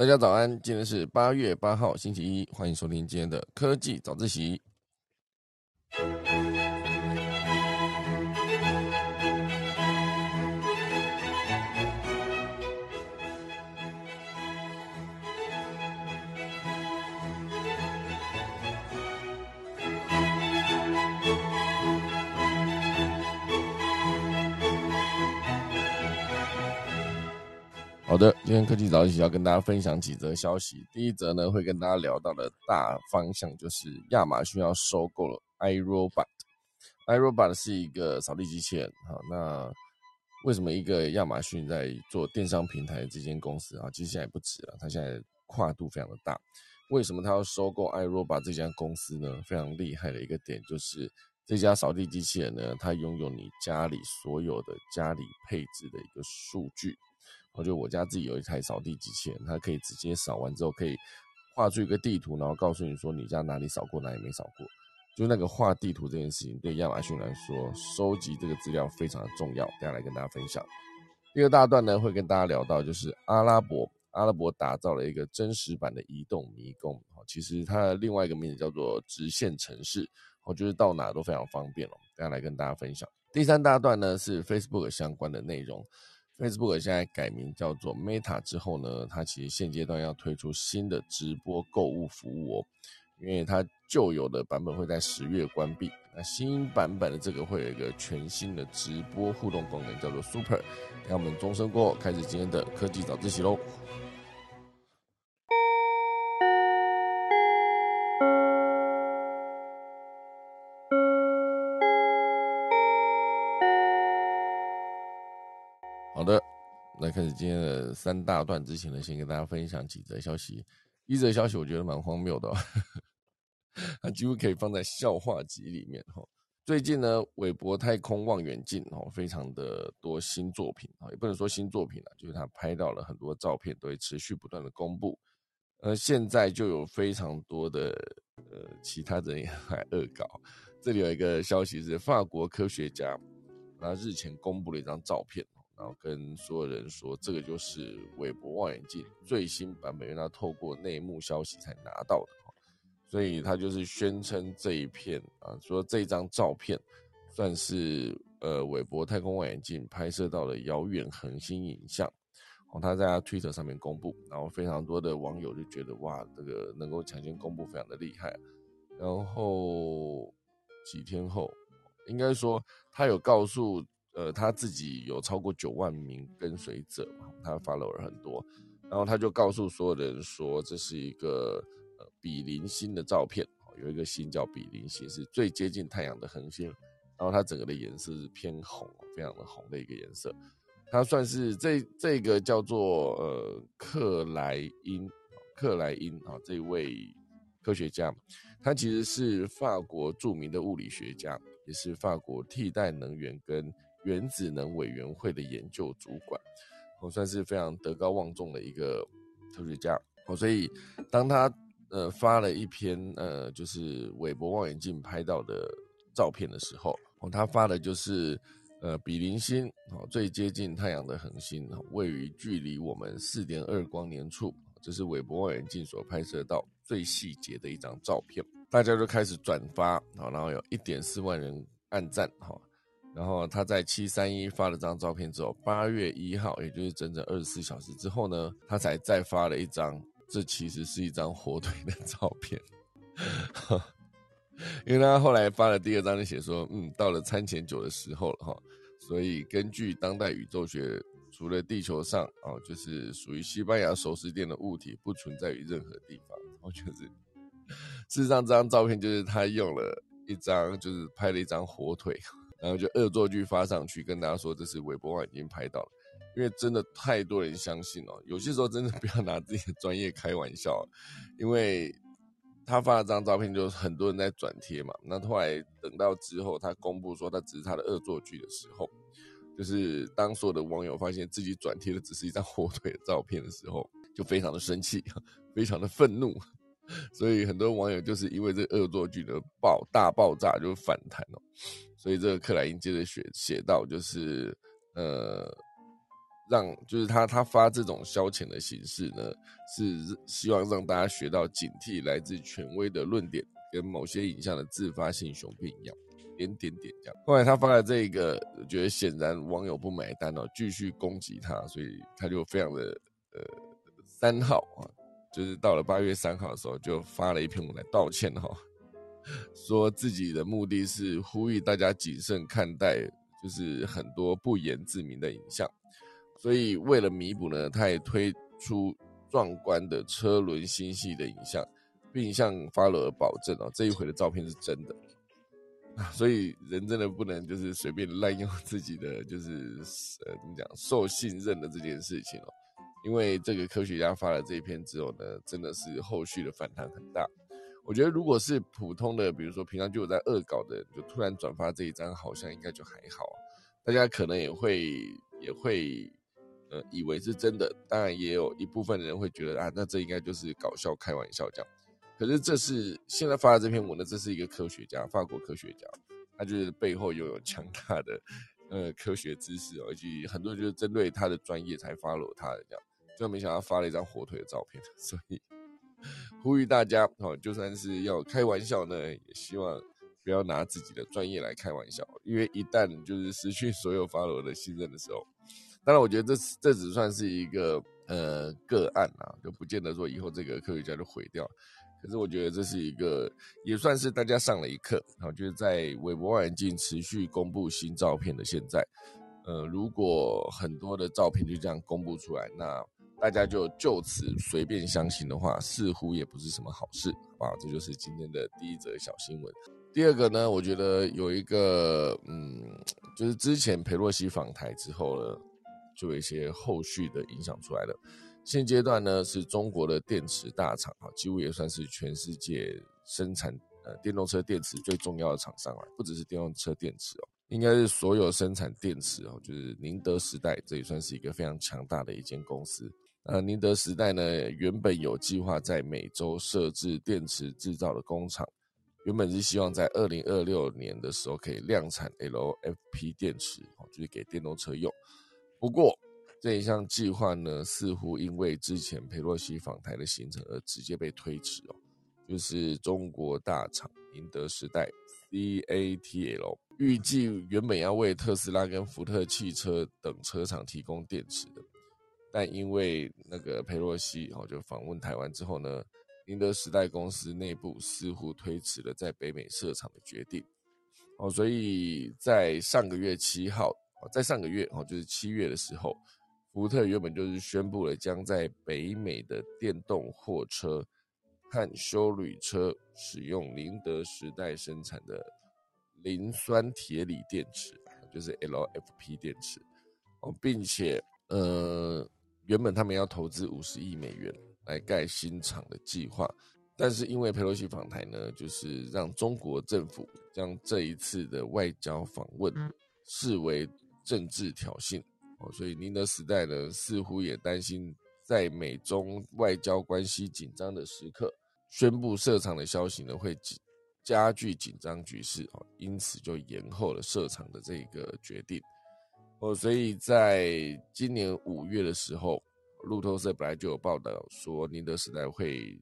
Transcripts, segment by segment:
大家早安，今天是八月八号，星期一，欢迎收听今天的科技早自习。好的，今天科技早起要跟大家分享几则消息。第一则呢，会跟大家聊到的大方向就是亚马逊要收购了 iRobot。iRobot 是一个扫地机器人。好，那为什么一个亚马逊在做电商平台这间公司啊，其实现在也不止了，它现在跨度非常的大。为什么它要收购 iRobot 这家公司呢？非常厉害的一个点就是这家扫地机器人呢，它拥有你家里所有的家里配置的一个数据。我就我家自己有一台扫地机器人，它可以直接扫完之后，可以画出一个地图，然后告诉你说你家哪里扫过，哪里没扫过。就那个画地图这件事情，对亚马逊来说，收集这个资料非常的重要。等下来跟大家分享。第二大段呢，会跟大家聊到，就是阿拉伯，阿拉伯打造了一个真实版的移动迷宫。其实它的另外一个名字叫做直线城市，我觉得到哪都非常方便哦。等下来跟大家分享。第三大段呢，是 Facebook 相关的内容。Facebook 现在改名叫做 Meta 之后呢，它其实现阶段要推出新的直播购物服务哦，因为它旧有的版本会在十月关闭，那新版本的这个会有一个全新的直播互动功能，叫做 Super。让我们钟声过后，开始今天的科技早自习喽。开始今天的三大段之前呢，先跟大家分享几则消息。一则消息我觉得蛮荒谬的，它几乎可以放在笑话集里面哈。最近呢，韦伯太空望远镜哦，非常的多新作品啊，也不能说新作品了，就是他拍到了很多照片，都会持续不断的公布。呃，现在就有非常多的呃其他人也来恶搞。这里有一个消息是，法国科学家他日前公布了一张照片。然后跟所有人说，这个就是韦伯望远镜最新版本，因为他透过内幕消息才拿到的，所以他就是宣称这一片啊，说这张照片算是呃韦伯太空望远镜拍摄到了遥远恒星影像，哦，他在他推特上面公布，然后非常多的网友就觉得哇，这个能够抢先公布非常的厉害，然后几天后，应该说他有告诉。呃，他自己有超过九万名跟随者嘛，他 follow 了很多，然后他就告诉所有人说，这是一个呃比邻星的照片，有一个星叫比邻星，是最接近太阳的恒星，然后它整个的颜色是偏红，非常的红的一个颜色，它算是这这个叫做呃克莱因，克莱因啊这位科学家，他其实是法国著名的物理学家，是法国替代能源跟原子能委员会的研究主管，我算是非常德高望重的一个科学家哦。所以当他呃发了一篇呃就是韦伯望远镜拍到的照片的时候，哦，他发的就是呃比邻星哦最接近太阳的恒星，位于距离我们四点二光年处，这是韦伯望远镜所拍摄到最细节的一张照片。大家就开始转发，好，然后有一点四万人按赞，哈。然后他在七三一发了张照片之后，八月一号，也就是整整二十四小时之后呢，他才再发了一张，这其实是一张火腿的照片，因为他后来发了第二张就写说，嗯，到了餐前酒的时候了哈，所以根据当代宇宙学，除了地球上哦，就是属于西班牙熟食店的物体不存在于任何地方，我觉得事实上这张照片就是他用了一张，就是拍了一张火腿。然后就恶作剧发上去，跟大家说这是韦伯望远镜拍到了，因为真的太多人相信了。有些时候真的不要拿自己的专业开玩笑，因为他发了张照片，就是很多人在转贴嘛。那后来等到之后，他公布说他只是他的恶作剧的时候，就是当所有的网友发现自己转贴的只是一张火腿的照片的时候，就非常的生气，非常的愤怒。所以很多网友就是因为这恶作剧的爆大爆炸就反弹哦。所以这个克莱因接着写写到，就是呃，让就是他他发这种消遣的形式呢，是希望让大家学到警惕来自权威的论点，跟某些影像的自发性雄辩一样，点点点这样。后来他发了这个，觉得显然网友不买单哦，继续攻击他，所以他就非常的呃三号啊，就是到了八月三号的时候，就发了一篇文来道歉哈，说自己的目的是呼吁大家谨慎看待，就是很多不言自明的影像。所以为了弥补呢，他也推出壮观的车轮星系的影像，并向发罗尔保证哦，这一回的照片是真的。所以人真的不能就是随便滥用自己的就是呃怎么讲受信任的这件事情哦，因为这个科学家发了这一篇之后呢，真的是后续的反弹很大。我觉得如果是普通的，比如说平常就有在恶搞的，就突然转发这一张，好像应该就还好，大家可能也会也会。呃，以为是真的，当然也有一部分人会觉得啊，那这应该就是搞笑、开玩笑这样。可是这是现在发的这篇文呢，这是一个科学家，法国科学家，他就是背后拥有强大的呃科学知识，而且很多人就是针对他的专业才发了他的这样。就没想到发了一张火腿的照片，所以呼吁大家哦，就算是要开玩笑呢，也希望不要拿自己的专业来开玩笑，因为一旦就是失去所有发罗的信任的时候。当然，我觉得这这只算是一个呃个案啊，就不见得说以后这个科学家就毁掉。可是我觉得这是一个也算是大家上了一课啊，就是在韦伯望远镜持续公布新照片的现在，呃，如果很多的照片就这样公布出来，那大家就就此随便相信的话，似乎也不是什么好事啊。这就是今天的第一则小新闻。第二个呢，我觉得有一个嗯，就是之前佩洛西访台之后呢。就有一些后续的影响出来了。现阶段呢，是中国的电池大厂啊，几乎也算是全世界生产呃电动车电池最重要的厂商了。不只是电动车电池哦，应该是所有生产电池哦，就是宁德时代，这也算是一个非常强大的一间公司。呃，宁德时代呢，原本有计划在美洲设置电池制造的工厂，原本是希望在二零二六年的时候可以量产 LFP 电池哦，就是给电动车用。不过这一项计划呢，似乎因为之前佩洛西访台的行程而直接被推迟哦。就是中国大厂宁德时代 （CATL） 预计原本要为特斯拉跟福特汽车等车厂提供电池的，但因为那个佩洛西哦就访问台湾之后呢，宁德时代公司内部似乎推迟了在北美设厂的决定哦，所以在上个月七号。在上个月哦，就是七月的时候，福特原本就是宣布了将在北美的电动货车和修旅车使用宁德时代生产的磷酸铁锂电池，就是 LFP 电池哦，并且呃，原本他们要投资五十亿美元来盖新厂的计划，但是因为佩洛西访台呢，就是让中国政府将这一次的外交访问视为。政治挑衅哦，所以宁德时代呢似乎也担心，在美中外交关系紧张的时刻，宣布设厂的消息呢会加剧紧张局势哦，因此就延后了设厂的这个决定哦。所以在今年五月的时候，路透社本来就有报道说，宁德时代会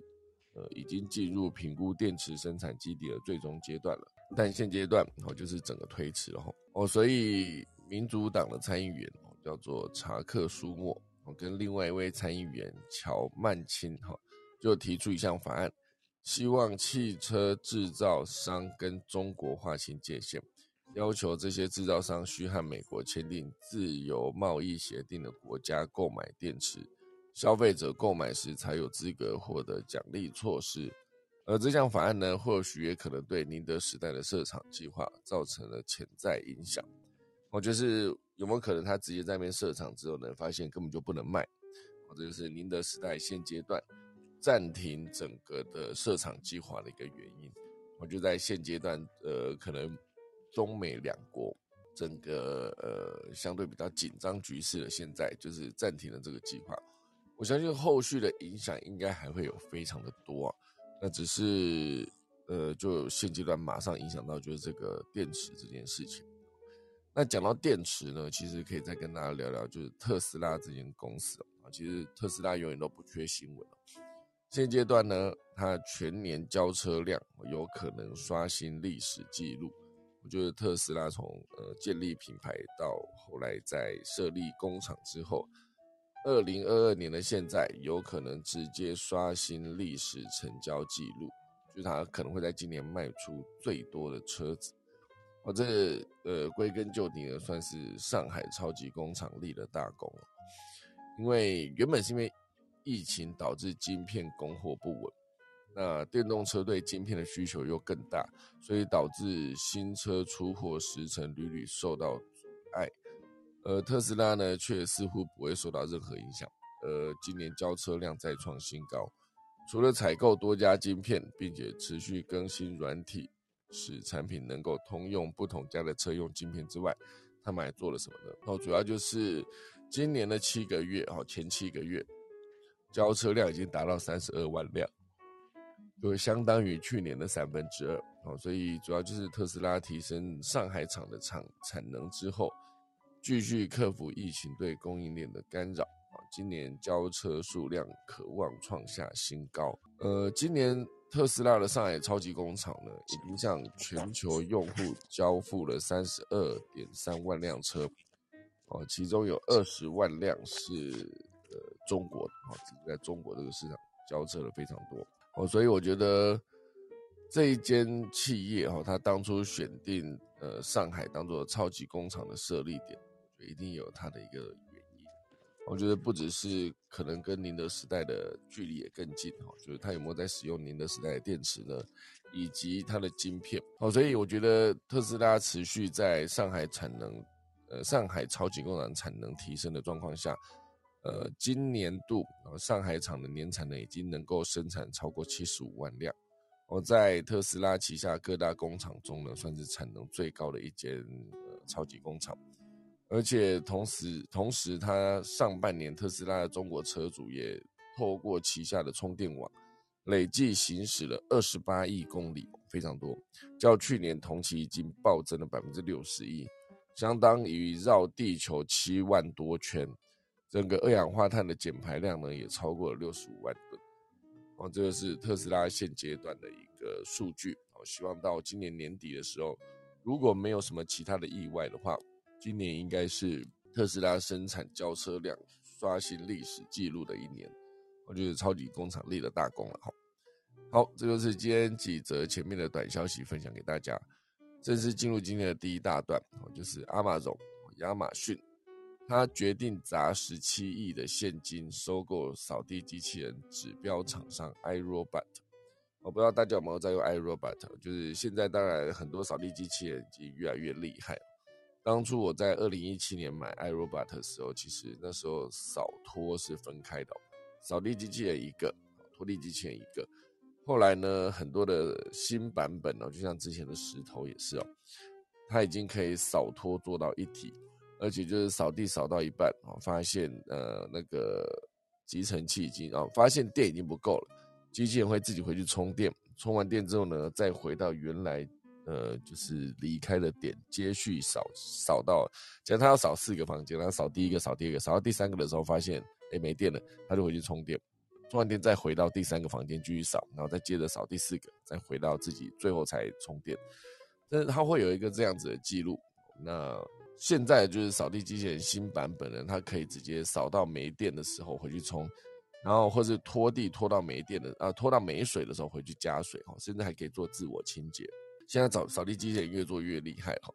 呃已经进入评估电池生产基地的最终阶段了，但现阶段哦就是整个推迟了哦，所以。民主党的参议员哦叫做查克舒默哦，跟另外一位参议员乔曼钦哈，就提出一项法案，希望汽车制造商跟中国划清界限，要求这些制造商需和美国签订自由贸易协定的国家购买电池，消费者购买时才有资格获得奖励措施。而这项法案呢，或许也可能对宁德时代的设厂计划造成了潜在影响。我就是有没有可能他直接在那边设厂之后呢，发现根本就不能卖，或者就是宁德时代现阶段暂停整个的设厂计划的一个原因。我就在现阶段，呃，可能中美两国整个呃相对比较紧张局势的现在，就是暂停了这个计划。我相信后续的影响应该还会有非常的多。那只是呃，就现阶段马上影响到就是这个电池这件事情。那讲到电池呢，其实可以再跟大家聊聊，就是特斯拉这间公司啊。其实特斯拉永远都不缺新闻现阶段呢，它全年交车量有可能刷新历史记录。我觉得特斯拉从呃建立品牌到后来在设立工厂之后，二零二二年的现在有可能直接刷新历史成交记录，就是它可能会在今年卖出最多的车子。我这呃归根究底呢，算是上海超级工厂立了大功因为原本是因为。疫情导致晶片供货不稳，那电动车对晶片的需求又更大，所以导致新车出货时程屡屡受到阻碍。而特斯拉呢，却似乎不会受到任何影响。呃，今年交车量再创新高，除了采购多家晶片，并且持续更新软体，使产品能够通用不同家的车用晶片之外，他们还做了什么呢？哦，主要就是今年的七个月，哦，前七个月。交车量已经达到三十二万辆，就相当于去年的三分之二哦。所以主要就是特斯拉提升上海厂的产产能之后，继续克服疫情对供应链的干扰啊。今年交车数量可望创下新高。呃，今年特斯拉的上海超级工厂呢，已经向全球用户交付了三十二点三万辆车哦，其中有二十万辆是。呃，中国啊，在中国这个市场交车的非常多哦，所以我觉得这一间企业哈，它当初选定呃上海当做超级工厂的设立点，一定有它的一个原因。我觉得不只是可能跟宁德时代的距离也更近哈，就是它有没有在使用宁德时代的电池呢，以及它的晶片哦，所以我觉得特斯拉持续在上海产能，呃，上海超级工厂产能提升的状况下。呃，今年度上海厂的年产能已经能够生产超过七十五万辆，我在特斯拉旗下各大工厂中呢，算是产能最高的一间呃超级工厂，而且同时同时，它上半年特斯拉的中国车主也透过旗下的充电网，累计行驶了二十八亿公里，非常多，较去年同期已经暴增了百分之六十一，相当于绕地球七万多圈。整个二氧化碳的减排量呢，也超过了六十五万吨。哦，这个是特斯拉现阶段的一个数据。哦，希望到今年年底的时候，如果没有什么其他的意外的话，今年应该是特斯拉生产交车量刷新历史记录的一年。我觉得超级工厂立了大功了。好，好，这就是今天几则前面的短消息分享给大家。正式进入今天的第一大段，哦，就是阿马总亚马逊。他决定砸十七亿的现金收购扫地机器人指标厂商 iRobot。我不知道大家有没有在用 iRobot，就是现在当然很多扫地机器人已经越来越厉害。当初我在二零一七年买 iRobot 的时候，其实那时候扫拖是分开的，扫地机器人一个，拖地机器人一个。后来呢，很多的新版本哦，就像之前的石头也是哦，它已经可以扫拖做到一体。而且就是扫地扫到一半啊，发现呃那个集成器已经啊，发现电已经不够了，机器人会自己回去充电，充完电之后呢，再回到原来呃就是离开的点，接续扫扫到，假如他要扫四个房间，他扫第一个，扫第二个，扫到第三个的时候发现哎没电了，他就回去充电，充完电再回到第三个房间继续扫，然后再接着扫第四个，再回到自己最后才充电，但是它会有一个这样子的记录，那。现在就是扫地机器人新版本的，它可以直接扫到没电的时候回去充，然后或是拖地拖到没电的啊，拖到没水的时候回去加水哈，甚至还可以做自我清洁。现在扫扫地机器人越做越厉害哈，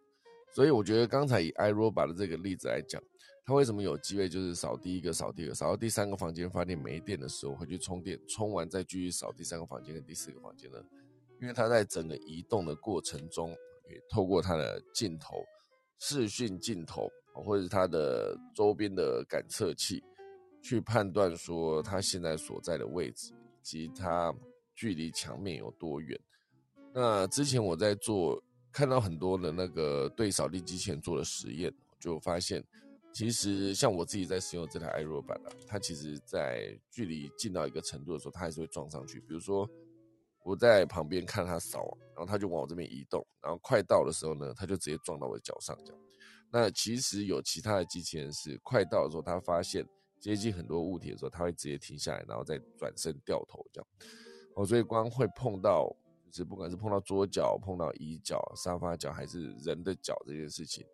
所以我觉得刚才以 iRobot 的这个例子来讲，它为什么有机会就是扫第一个、扫第二个、扫到第三个房间发电没电的时候回去充电，充完再继续扫第三个房间跟第四个房间呢？因为它在整个移动的过程中，可以透过它的镜头。视讯镜头或者是它的周边的感测器，去判断说它现在所在的位置以及它距离墙面有多远。那之前我在做，看到很多的那个对扫地机器人做的实验，就发现其实像我自己在使用这台 i r o b 啊，它其实在距离近到一个程度的时候，它还是会撞上去。比如说。我在旁边看他扫，然后他就往我这边移动，然后快到的时候呢，他就直接撞到我的脚上，这样。那其实有其他的机器人是快到的时候，它发现接近很多物体的时候，它会直接停下来，然后再转身掉头这样。哦，所以光会碰到，就是不管是碰到桌角、碰到椅角、沙发角，还是人的脚这件事情，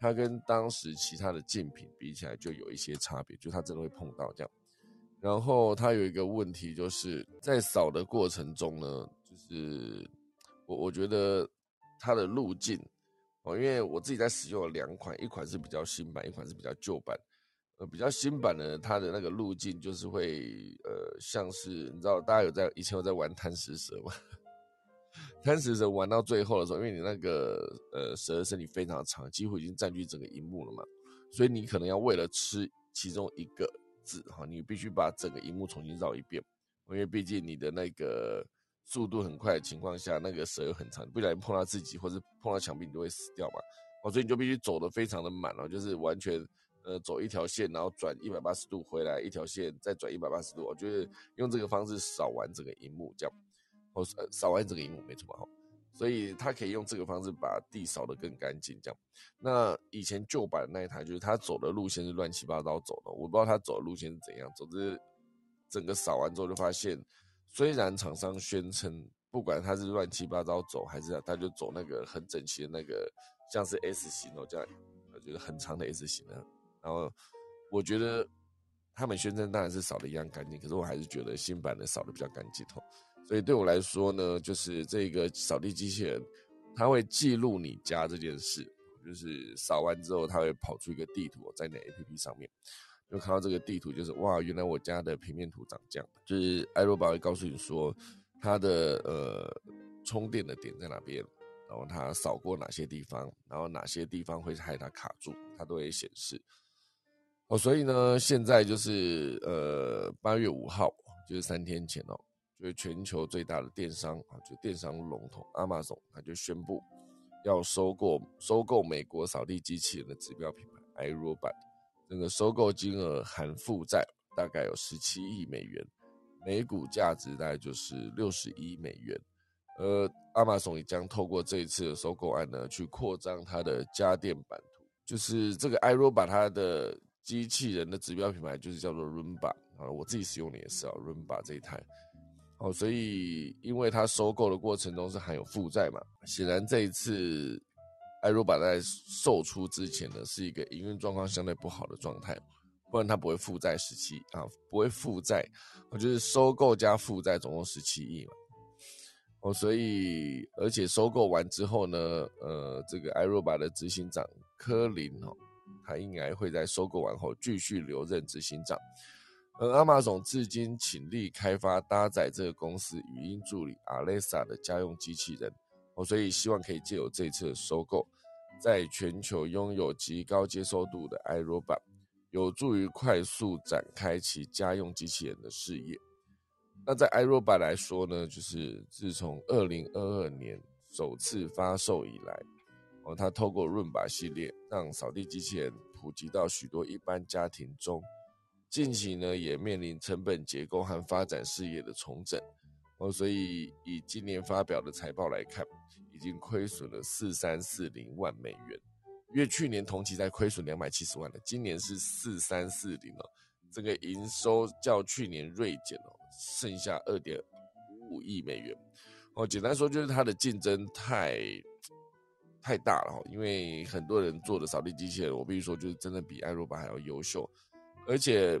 它跟当时其他的竞品比起来，就有一些差别，就它真的会碰到这样。然后它有一个问题，就是在扫的过程中呢，就是我我觉得它的路径。哦，因为我自己在使用了两款，一款是比较新版，一款是比较旧版。呃，比较新版的，它的那个路径就是会，呃，像是你知道，大家有在以前有在玩贪食蛇吗？贪食蛇玩到最后的时候，因为你那个呃蛇的身体非常长，几乎已经占据整个荧幕了嘛，所以你可能要为了吃其中一个字哈，你必须把整个荧幕重新绕一遍，因为毕竟你的那个。速度很快的情况下，那个蛇又很长，不小心碰到自己或者碰到墙壁，你就会死掉嘛。哦，所以你就必须走的非常的满哦，就是完全呃走一条线，然后转一百八十度回来一条线，再转一百八十度。我觉得用这个方式扫完整个荧幕，这样哦扫完整个荧幕没错嘛哈。所以它可以用这个方式把地扫得更干净，这样。那以前旧版的那一台就是它走的路线是乱七八糟走的，我不知道它走的路线是怎样。总之，整个扫完之后就发现。虽然厂商宣称，不管他是乱七八糟走，还是他就走那个很整齐的那个，像是 S 型哦，这样，我觉得很长的 S 型的。然后我觉得他们宣称当然是扫的一样干净，可是我还是觉得新版的扫的比较干净哦。所以对我来说呢，就是这个扫地机器人，它会记录你家这件事，就是扫完之后，它会跑出一个地图在那 APP 上面。就看到这个地图，就是哇，原来我家的平面图长这样。就是艾罗宝会告诉你说，它的呃充电的点在哪边，然后它扫过哪些地方，然后哪些地方会害它卡住，它都会显示。哦，所以呢，现在就是呃八月五号，就是三天前哦，就是全球最大的电商啊，就电商龙头亚马逊，它就宣布要收购收购美国扫地机器人的指标品牌 iRobot，。整个收购金额含负债大概有十七亿美元，每股价值大概就是六十亿美元。而亚马逊也将透过这一次的收购案呢，去扩张它的家电版图。就是这个 iRobot 它的机器人的指标品牌就是叫做 Roomba 啊，我自己使用的也是啊，Roomba 这一台。哦，所以因为它收购的过程中是含有负债嘛，显然这一次。艾若巴在售出之前呢，是一个营运状况相对不好的状态，不然它不会负债十七啊，不会负债，我就是收购加负债总共十七亿嘛，哦，所以而且收购完之后呢，呃，这个艾若巴的执行长科林哦，他应该会在收购完后继续留任执行长，而阿玛总至今倾力开发搭载这个公司语音助理 Alexa 的家用机器人。哦，所以希望可以借由这次收购，在全球拥有极高接受度的 iRobot，有助于快速展开其家用机器人的事业。那在 iRobot 来说呢，就是自从二零二二年首次发售以来，哦，它透过润把系列让扫地机器人普及到许多一般家庭中。近期呢，也面临成本结构和发展事业的重整。哦，所以以今年发表的财报来看，已经亏损了四三四零万美元，因为去年同期在亏损两百七十万的，今年是四三四零哦，这个营收较去年锐减哦，剩下二点五五亿美元。哦，简单说就是它的竞争太太大了哈，因为很多人做的扫地机器人，我必须说就是真的比艾罗巴还要优秀，而且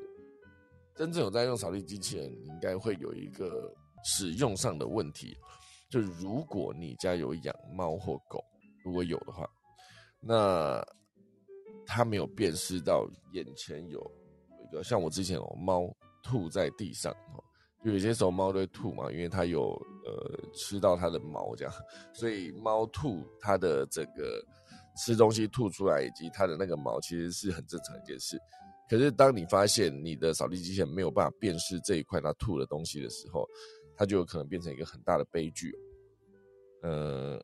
真正有在用扫地机器人，应该会有一个。使用上的问题，就如果你家有养猫或狗，如果有的话，那它没有辨识到眼前有一个像我之前有猫吐在地上，就有些时候猫都会吐嘛，因为它有呃吃到它的毛这样，所以猫吐它的整个吃东西吐出来以及它的那个毛其实是很正常一件事。可是当你发现你的扫地机器人没有办法辨识这一块它吐的东西的时候，它就有可能变成一个很大的悲剧，呃，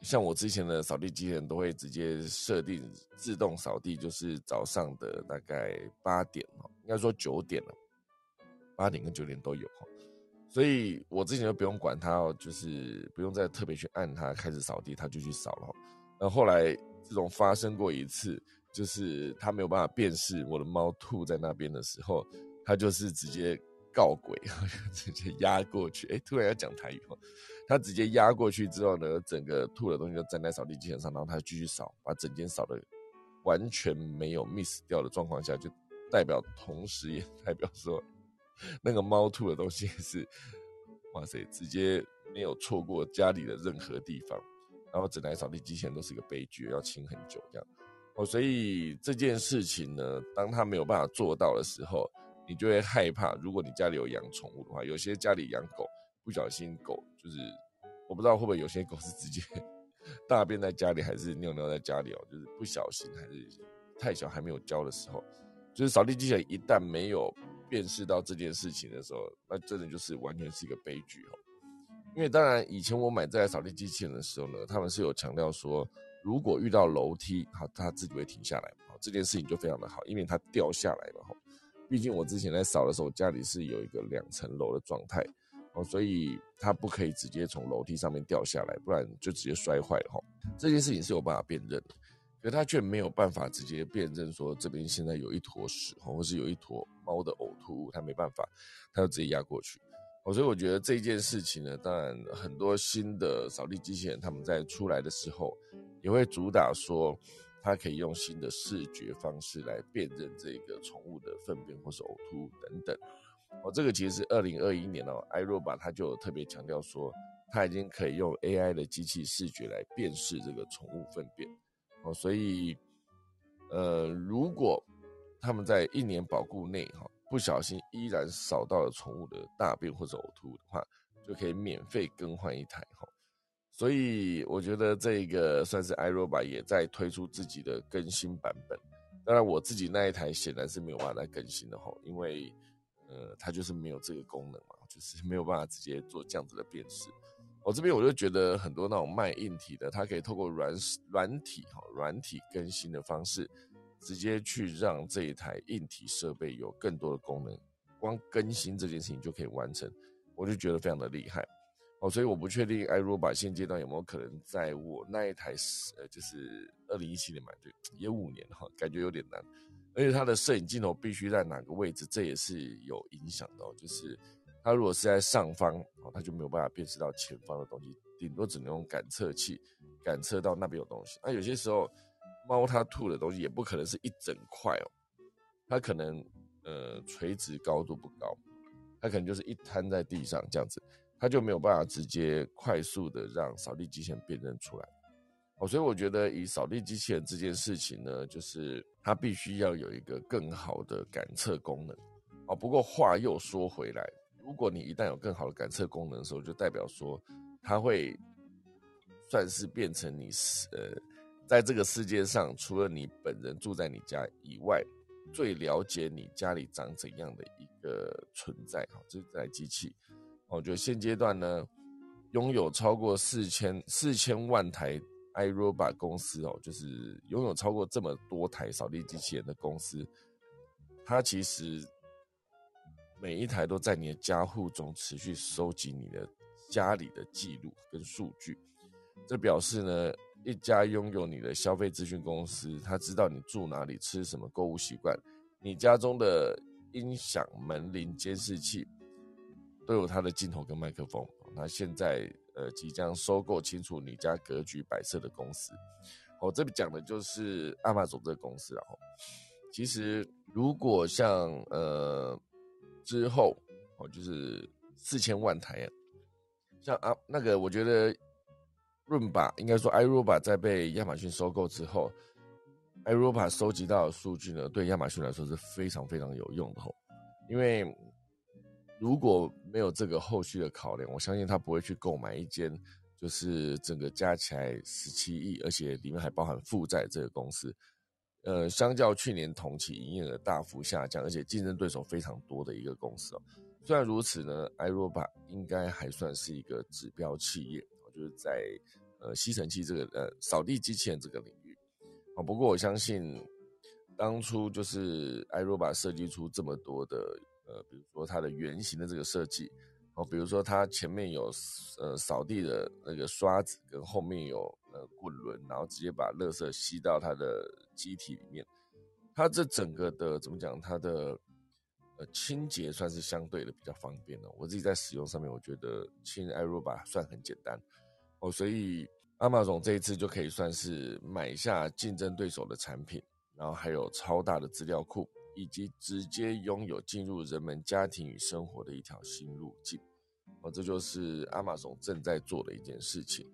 像我之前的扫地机器人都会直接设定自动扫地，就是早上的大概八点哦，应该说九点了，八点跟九点都有，所以我之前就不用管它，就是不用再特别去按它开始扫地，它就去扫了。那后来自从发生过一次，就是他没有办法辨识我的猫吐在那边的时候，他就是直接告鬼，直接压过去。哎，突然要讲台语哦，他直接压过去之后呢，整个吐的东西就站在扫地机器人上，然后他继续扫，把整间扫的完全没有 miss 掉的状况下，就代表同时也代表说，那个猫吐的东西是，哇塞，直接没有错过家里的任何地方。然后整台扫地机器人都是一个悲剧，要清很久这样哦，所以这件事情呢，当他没有办法做到的时候，你就会害怕。如果你家里有养宠物的话，有些家里养狗，不小心狗就是，我不知道会不会有些狗是直接 大便在家里，还是尿尿在家里哦，就是不小心还是太小还没有教的时候，就是扫地机器人一旦没有辨识到这件事情的时候，那真的就是完全是一个悲剧哦。因为当然，以前我买这台扫地机器人的时候呢，他们是有强调说，如果遇到楼梯，好，它自己会停下来，好，这件事情就非常的好，因为它掉下来嘛，哈，毕竟我之前在扫的时候，家里是有一个两层楼的状态，哦，所以它不可以直接从楼梯上面掉下来，不然就直接摔坏了，哈，这件事情是有办法辨认的，可它却没有办法直接辨认说这边现在有一坨屎，或是有一坨猫的呕吐物，它没办法，它就直接压过去。哦，所以我觉得这件事情呢，当然很多新的扫地机器人他们在出来的时候，也会主打说，它可以用新的视觉方式来辨认这个宠物的粪便或是呕吐等等。哦，这个其实是二零二一年哦，iRobot 它就特别强调说，它已经可以用 AI 的机器视觉来辨识这个宠物粪便。哦，所以，呃，如果他们在一年保固内，哈。不小心依然扫到了宠物的大便或者呕吐的话，就可以免费更换一台哈。所以我觉得这个算是 iRobot 也在推出自己的更新版本。当然我自己那一台显然是没有办法再更新的哈，因为呃它就是没有这个功能嘛，就是没有办法直接做这样子的辨识。我这边我就觉得很多那种卖硬体的，它可以透过软软体哈软体更新的方式。直接去让这一台硬体设备有更多的功能，光更新这件事情就可以完成，我就觉得非常的厉害哦。所以我不确定 iRobot 现阶段有没有可能在我那一台呃，就是二零一七年买对，也五年哈，感觉有点难。而且它的摄影镜头必须在哪个位置，这也是有影响的。就是它如果是在上方哦，它就没有办法辨识到前方的东西，顶多只能用感测器感测到那边有东西。那有些时候。猫它吐的东西也不可能是一整块哦，它可能呃垂直高度不高，它可能就是一摊在地上这样子，它就没有办法直接快速的让扫地机器人辨认出来哦，所以我觉得以扫地机器人这件事情呢，就是它必须要有一个更好的感测功能哦。不过话又说回来，如果你一旦有更好的感测功能的时候，就代表说它会算是变成你呃。在这个世界上，除了你本人住在你家以外，最了解你家里长怎样的一个存在，哈，这台机器，我觉得现阶段呢，拥有超过四千四千万台 iRobot 公司哦，就是拥有超过这么多台扫地机器人的公司，它其实每一台都在你的家户中持续收集你的家里的记录跟数据，这表示呢。一家拥有你的消费资讯公司，他知道你住哪里、吃什么、购物习惯，你家中的音响、门铃监视器都有它的镜头跟麦克风。那现在呃，即将收购清楚你家格局摆设的公司，我这边讲的就是阿玛总这个公司。然后，其实如果像呃之后哦，就是四千万台，像啊那个，我觉得。润吧，应该说 iRobot 在被亚马逊收购之后，iRobot 收集到的数据呢，对亚马逊来说是非常非常有用的吼。因为如果没有这个后续的考量，我相信他不会去购买一间就是整个加起来十七亿，而且里面还包含负债这个公司。呃，相较去年同期营业额大幅下降，而且竞争对手非常多的一个公司哦。虽然如此呢，iRobot 应该还算是一个指标企业。就是在呃吸尘器这个呃扫地机器人这个领域啊，不过我相信当初就是 iRobot 设计出这么多的呃，比如说它的圆形的这个设计哦，比如说它前面有呃扫地的那个刷子，跟后面有呃滚轮，然后直接把垃圾吸到它的机体里面。它这整个的怎么讲？它的呃清洁算是相对的比较方便了。我自己在使用上面，我觉得清 iRobot 算很简单哦，所以阿玛总这一次就可以算是买下竞争对手的产品，然后还有超大的资料库。以及直接拥有进入人们家庭与生活的一条新路径，哦，这就是亚马逊正在做的一件事情。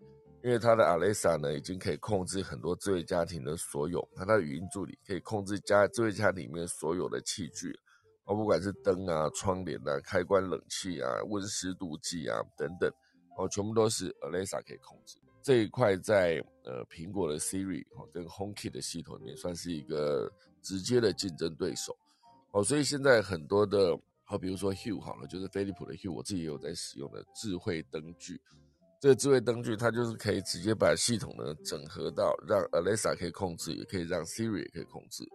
因为它的 Alexa 呢，已经可以控制很多智慧家庭的所有，它的语音助理可以控制家智慧家里面所有的器具，哦，不管是灯啊、窗帘啊、开关冷气啊、温湿度计啊等等，哦，全部都是 Alexa 可以控制。这一块在呃苹果的 Siri 哦跟 HomeKit 的系统里面算是一个。直接的竞争对手，哦，所以现在很多的，好，比如说 Hue 好了，就是飞利浦的 Hue，我自己也有在使用的智慧灯具。这个智慧灯具它就是可以直接把系统呢整合到让 Alexa 可以控制，也可以让 Siri 也可以控制。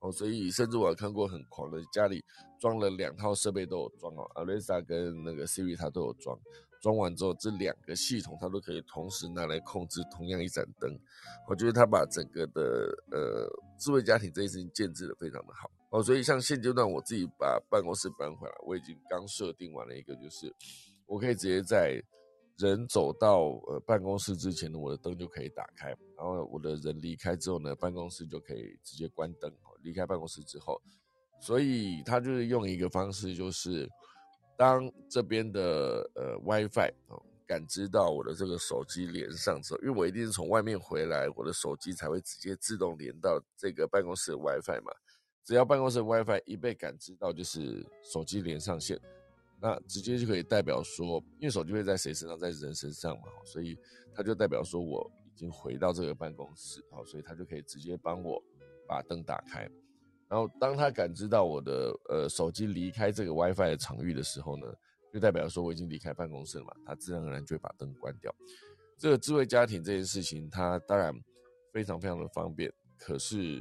哦，所以甚至我看过很狂的，家里装了两套设备都有装哦，Alexa 跟那个 Siri 它都有装。装完之后，这两个系统它都可以同时拿来控制同样一盏灯。我觉得它把整个的呃智慧家庭这件事情建制的非常的好哦。所以像现阶段我自己把办公室搬回来，我已经刚设定完了一个，就是我可以直接在人走到呃办公室之前呢，我的灯就可以打开，然后我的人离开之后呢，办公室就可以直接关灯。离开办公室之后，所以它就是用一个方式，就是。当这边的呃 WiFi 哦感知到我的这个手机连上之后，因为我一定是从外面回来，我的手机才会直接自动连到这个办公室的 WiFi 嘛。只要办公室 WiFi 一被感知到，就是手机连上线，那直接就可以代表说，因为手机会在谁身上，在人身上嘛，所以它就代表说我已经回到这个办公室，好，所以它就可以直接帮我把灯打开。然后，当他感知到我的呃手机离开这个 WiFi 的场域的时候呢，就代表说我已经离开办公室了嘛，它自然而然就会把灯关掉。这个智慧家庭这件事情，它当然非常非常的方便，可是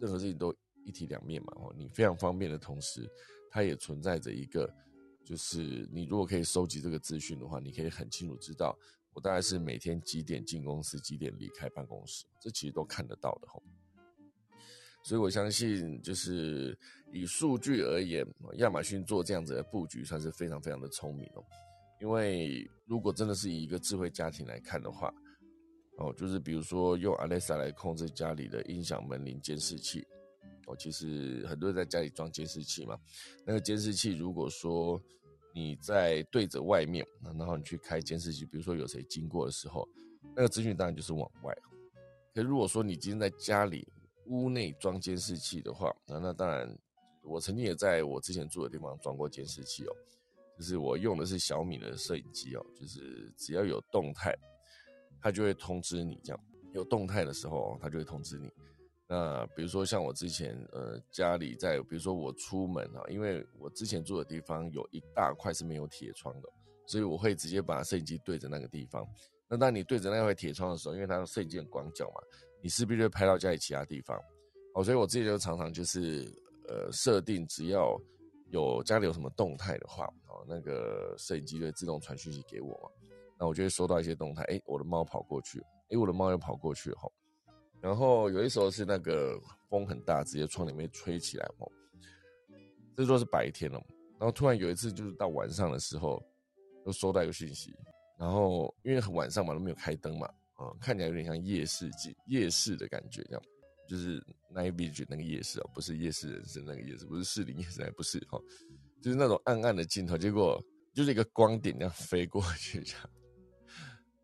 任何事情都一体两面嘛。哦，你非常方便的同时，它也存在着一个，就是你如果可以收集这个资讯的话，你可以很清楚知道我大概是每天几点进公司，几点离开办公室，这其实都看得到的吼。所以我相信，就是以数据而言，亚马逊做这样子的布局算是非常非常的聪明哦。因为如果真的是以一个智慧家庭来看的话，哦，就是比如说用 Alexa 来控制家里的音响、门铃、监视器，哦，其实很多人在家里装监视器嘛。那个监视器如果说你在对着外面，然后你去开监视器，比如说有谁经过的时候，那个资讯当然就是往外。可如果说你今天在家里，屋内装监视器的话，那那当然，我曾经也在我之前住的地方装过监视器哦。就是我用的是小米的摄影机哦，就是只要有动态，它就会通知你。这样有动态的时候，它就会通知你。那比如说像我之前呃家里在，比如说我出门啊，因为我之前住的地方有一大块是没有铁窗的，所以我会直接把摄影机对着那个地方。那当你对着那块铁窗的时候，因为它摄影机很广角嘛。你势必就会拍到家里其他地方，哦，所以我自己就常常就是呃设定，只要有家里有什么动态的话，哦，那个摄影机就会自动传讯息给我嘛，那我就会收到一些动态，哎，我的猫跑过去，哎，我的猫又跑过去哈，然后有一时候是那个风很大，直接窗里面吹起来哦，这都是白天了，然后突然有一次就是到晚上的时候，又收到一个讯息，然后因为晚上嘛都没有开灯嘛。啊，看起来有点像夜市景夜市的感觉，这样。就是 night vision 那个夜市哦，不是夜市人生那个夜市，不是市林夜市，不是哈，就是那种暗暗的镜头，结果就是一个光点这样飞过去这样，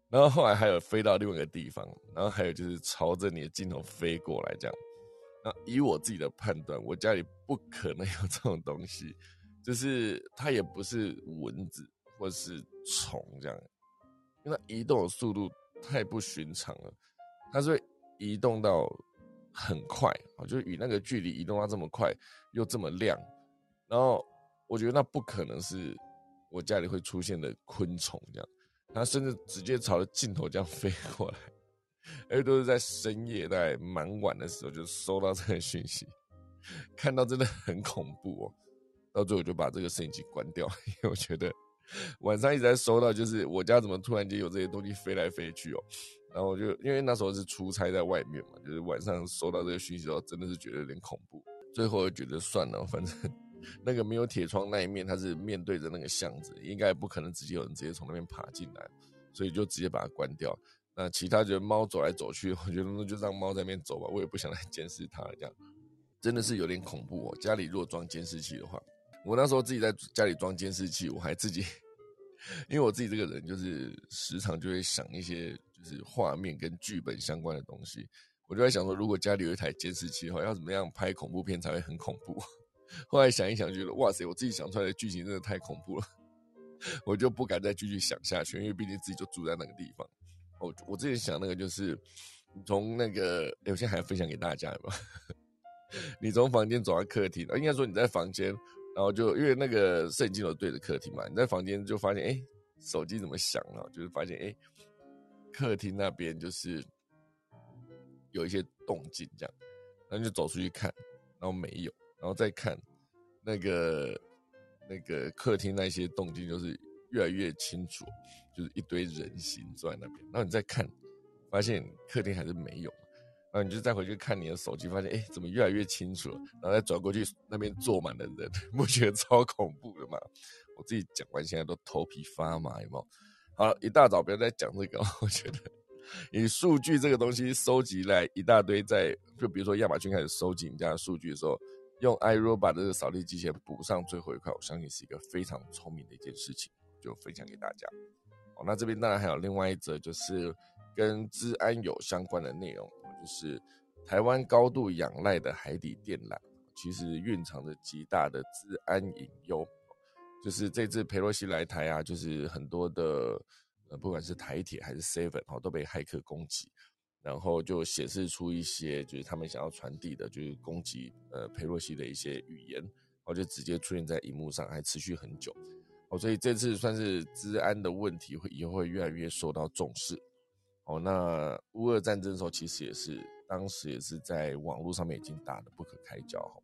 然后后来还有飞到另外一个地方，然后还有就是朝着你的镜头飞过来这样，那以我自己的判断，我家里不可能有这种东西，就是它也不是蚊子或是虫这样，因为它移动的速度。太不寻常了，它是会移动到很快啊，就是与那个距离移动到这么快又这么亮，然后我觉得那不可能是我家里会出现的昆虫这样，它甚至直接朝着镜头这样飞过来，而且都是在深夜在蛮晚的时候就收到这个讯息，看到真的很恐怖哦，到最后就把这个摄影机关掉，因为我觉得。晚上一直在收到，就是我家怎么突然间有这些东西飞来飞去哦，然后我就因为那时候是出差在外面嘛，就是晚上收到这个讯息后，真的是觉得有点恐怖。最后觉得算了，反正 那个没有铁窗那一面，它是面对着那个巷子，应该不可能直接有人直接从那边爬进来，所以就直接把它关掉。那其他觉得猫走来走去，我觉得那就让猫在那边走吧，我也不想来 监视它，这样真的是有点恐怖哦。家里如果装监视器的话，我那时候自己在家里装监视器，我还自己，因为我自己这个人就是时常就会想一些就是画面跟剧本相关的东西。我就在想说，如果家里有一台监视器的话，要怎么样拍恐怖片才会很恐怖？后来想一想，觉得哇塞，我自己想出来的剧情真的太恐怖了，我就不敢再继续想下去，因为毕竟自己就住在那个地方。我我之前想那个就是，从那个，我现在还分享给大家有 你从房间走到客厅，应该说你在房间，然后就因为那个摄影镜头对着客厅嘛，你在房间就发现，哎，手机怎么响了？就是发现，哎，客厅那边就是。有一些动静，这样，然后就走出去看，然后没有，然后再看那个那个客厅那些动静，就是越来越清楚，就是一堆人形坐在那边。然后你再看，发现客厅还是没有，然后你就再回去看你的手机，发现哎，怎么越来越清楚了？然后再转过去，那边坐满了人，不觉得超恐怖的吗？我自己讲完，现在都头皮发麻，有没有？好，一大早不要再讲这个，我觉得。以数据这个东西收集来一大堆，在就比如说亚马逊开始收集你家的数据的时候，用 iRobot 这个扫地机器人补上最后一块，我相信是一个非常聪明的一件事情，就分享给大家。哦，那这边当然还有另外一则，就是跟治安有相关的内容，就是台湾高度仰赖的海底电缆，其实蕴藏着极大的治安隐忧。就是这次佩洛西来台啊，就是很多的。呃，不管是台铁还是 Seven 哈，都被骇客攻击，然后就显示出一些就是他们想要传递的，就是攻击呃佩洛西的一些语言，然后就直接出现在荧幕上，还持续很久。哦，所以这次算是治安的问题会以后会越来越受到重视。哦，那乌俄战争的时候，其实也是当时也是在网络上面已经打得不可开交哈，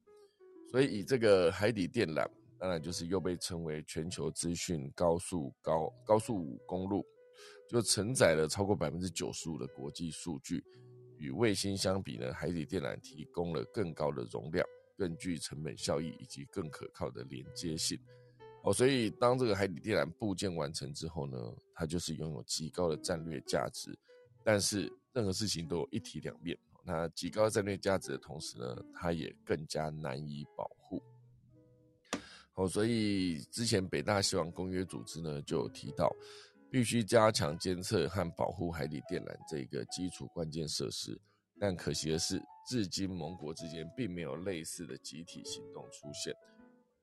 所以以这个海底电缆，当然就是又被称为全球资讯高速高高速公路。就承载了超过百分之九十五的国际数据，与卫星相比呢，海底电缆提供了更高的容量、更具成本效益以及更可靠的连接性。哦，所以当这个海底电缆部件完成之后呢，它就是拥有极高的战略价值。但是任何事情都有一体两面，那极高战略价值的同时呢，它也更加难以保护。哦，所以之前北大西洋公约组织呢就提到。必须加强监测和保护海底电缆这个基础关键设施，但可惜的是，至今盟国之间并没有类似的集体行动出现。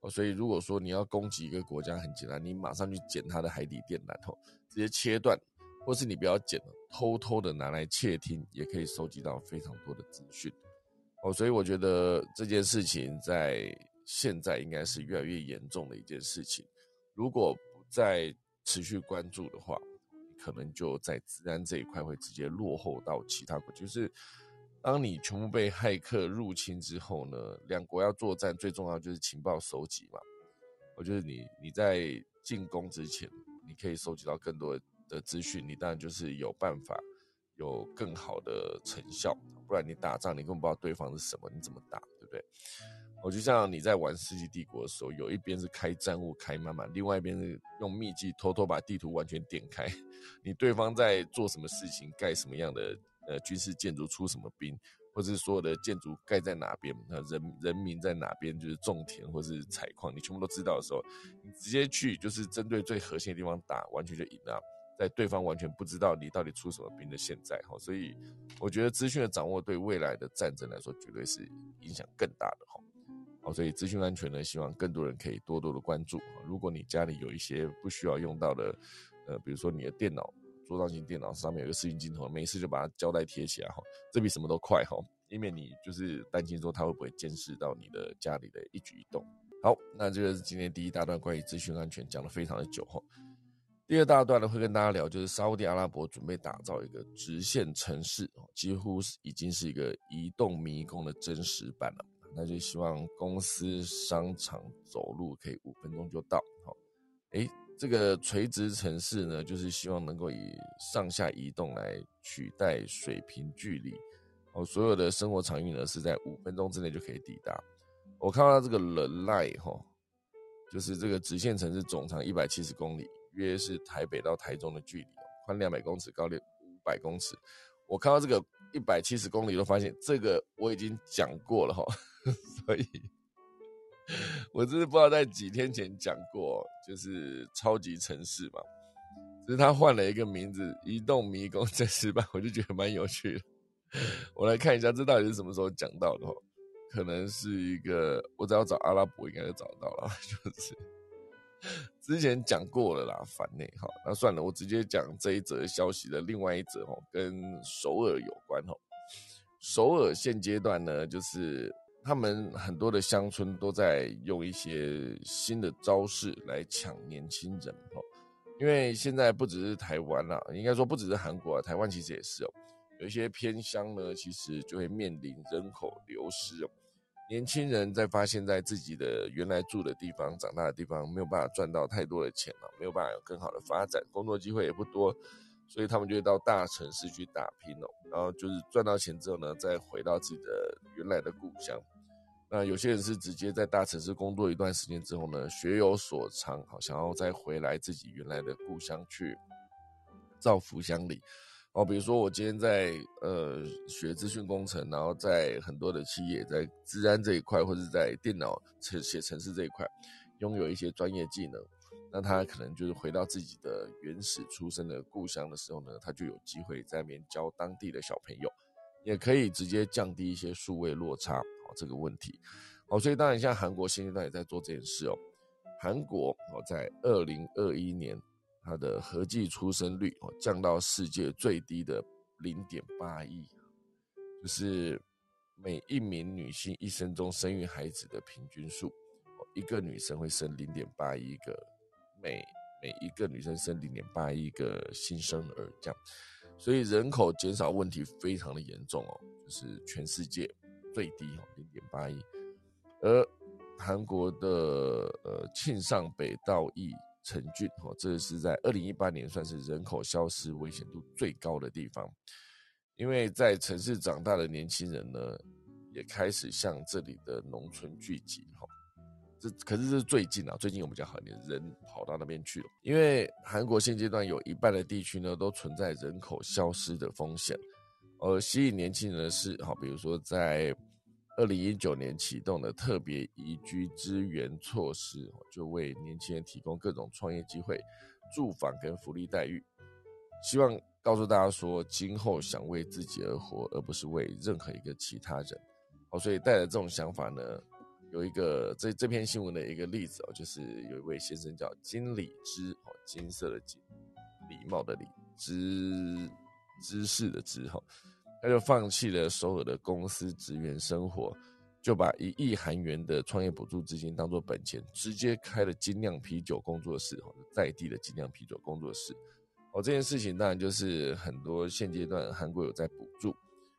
哦，所以如果说你要攻击一个国家，很简单，你马上去捡它的海底电缆，吼，直接切断，或是你不要捡了，偷偷的拿来窃听，也可以收集到非常多的资讯。哦，所以我觉得这件事情在现在应该是越来越严重的一件事情。如果不再持续关注的话，可能就在治安这一块会直接落后到其他国。就是当你全部被骇客入侵之后呢，两国要作战，最重要就是情报收集嘛。我觉得你你在进攻之前，你可以收集到更多的的资讯，你当然就是有办法有更好的成效。不然你打仗，你根本不知道对方是什么，你怎么打，对不对？我就像你在玩《世纪帝国》的时候，有一边是开战务开满满，另外一边是用秘籍偷偷把地图完全点开。你对方在做什么事情，盖什么样的呃军事建筑，出什么兵，或是所有的建筑盖在哪边，那人人民在哪边，就是种田或是采矿，你全部都知道的时候，你直接去就是针对最核心的地方打，完全就赢了。在对方完全不知道你到底出什么兵的现在，哈，所以我觉得资讯的掌握对未来的战争来说，绝对是影响更大的，哈。好，所以资讯安全呢，希望更多人可以多多的关注。如果你家里有一些不需要用到的，呃，比如说你的电脑，桌上型电脑上面有个视频镜头，没事就把它胶带贴起来哈，这比什么都快哈，以免你就是担心说它会不会监视到你的家里的一举一动。好，那这个是今天第一大段关于资讯安全，讲的非常的久哈。第二大段呢，会跟大家聊，就是沙地阿拉伯准备打造一个直线城市，几乎是已经是一个移动迷宫的真实版了。那就希望公司商场走路可以五分钟就到。好，哎，这个垂直城市呢，就是希望能够以上下移动来取代水平距离。哦，所有的生活场域呢是在五分钟之内就可以抵达。我看到这个人赖哈，就是这个直线城市总长一百七十公里，约是台北到台中的距离，宽两百公尺，高六五百公尺。我看到这个一百七十公里，都发现这个我已经讲过了哈，所以我真是不知道在几天前讲过，就是超级城市嘛，只是他换了一个名字，移动迷宫在失败，我就觉得蛮有趣的。我来看一下，这到底是什么时候讲到的？可能是一个，我只要找阿拉伯应该就找到了，就是之前讲过了啦，烦内哈，那算了，我直接讲这一则消息的另外一则哦，跟首尔有关哦。首尔现阶段呢，就是他们很多的乡村都在用一些新的招式来抢年轻人哦，因为现在不只是台湾啦，应该说不只是韩国啊，台湾其实也是哦。有一些偏乡呢，其实就会面临人口流失哦。年轻人在发现，在自己的原来住的地方、长大的地方，没有办法赚到太多的钱了，没有办法有更好的发展，工作机会也不多，所以他们就会到大城市去打拼哦。然后就是赚到钱之后呢，再回到自己的原来的故乡。那有些人是直接在大城市工作一段时间之后呢，学有所长，好想要再回来自己原来的故乡去造福乡里。哦，比如说我今天在呃学资讯工程，然后在很多的企业，在治安这一块，或者在电脑写写程式这一块，拥有一些专业技能，那他可能就是回到自己的原始出生的故乡的时候呢，他就有机会在那边教当地的小朋友，也可以直接降低一些数位落差哦这个问题。好，所以当然像韩国现阶段也在做这件事哦，韩国哦在二零二一年。它的合计出生率哦降到世界最低的零点八亿，就是每一名女性一生中生育孩子的平均数，一个女生会生零点八一个，每每一个女生生零点八一个新生儿这样，所以人口减少问题非常的严重哦，就是全世界最低哦零点八亿，而韩国的呃庆尚北道义。城郡哦，这是在二零一八年算是人口消失危险度最高的地方，因为在城市长大的年轻人呢，也开始向这里的农村聚集哈。这可是这是最近啊，最近我们讲好年人跑到那边去了，因为韩国现阶段有一半的地区呢都存在人口消失的风险，而吸引年轻人的是好，比如说在。二零一九年启动的特别移居支援措施，就为年轻人提供各种创业机会、住房跟福利待遇，希望告诉大家说，今后想为自己而活，而不是为任何一个其他人。哦，所以带着这种想法呢，有一个这这篇新闻的一个例子哦，就是有一位先生叫金理之，哦，金色的金，礼貌的礼，知知识的知，哈。他就放弃了首尔的公司职员生活，就把一亿韩元的创业补助资金当做本钱，直接开了精酿啤酒工作室，在地的精酿啤酒工作室。哦，这件事情当然就是很多现阶段韩国有在补助，